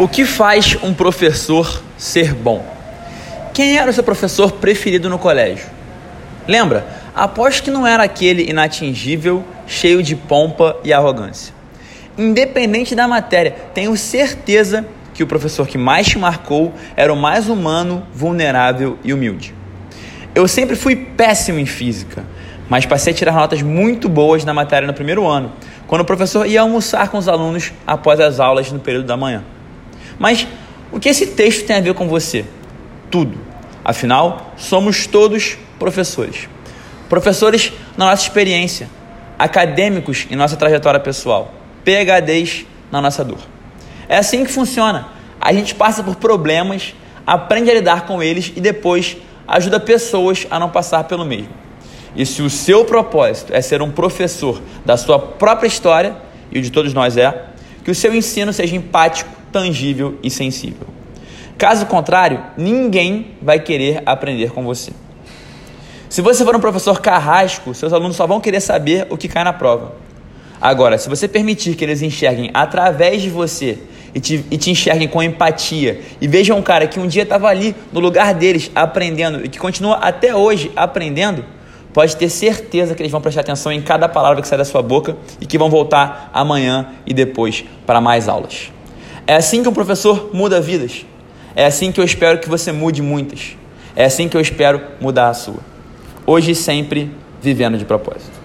O que faz um professor ser bom? Quem era o seu professor preferido no colégio? Lembra? Aposto que não era aquele inatingível, cheio de pompa e arrogância. Independente da matéria, tenho certeza que o professor que mais te marcou era o mais humano, vulnerável e humilde. Eu sempre fui péssimo em física, mas passei a tirar notas muito boas na matéria no primeiro ano, quando o professor ia almoçar com os alunos após as aulas no período da manhã. Mas o que esse texto tem a ver com você? Tudo. Afinal, somos todos professores. Professores na nossa experiência, acadêmicos em nossa trajetória pessoal, PHDs na nossa dor. É assim que funciona. A gente passa por problemas, aprende a lidar com eles e depois ajuda pessoas a não passar pelo mesmo. E se o seu propósito é ser um professor da sua própria história, e o de todos nós é, que o seu ensino seja empático, tangível e sensível. Caso contrário, ninguém vai querer aprender com você. Se você for um professor carrasco, seus alunos só vão querer saber o que cai na prova. Agora, se você permitir que eles enxerguem através de você e te, e te enxerguem com empatia e vejam um cara que um dia estava ali no lugar deles aprendendo e que continua até hoje aprendendo, pode ter certeza que eles vão prestar atenção em cada palavra que sai da sua boca e que vão voltar amanhã e depois para mais aulas. É assim que um professor muda vidas. É assim que eu espero que você mude muitas. É assim que eu espero mudar a sua. Hoje e sempre, vivendo de propósito.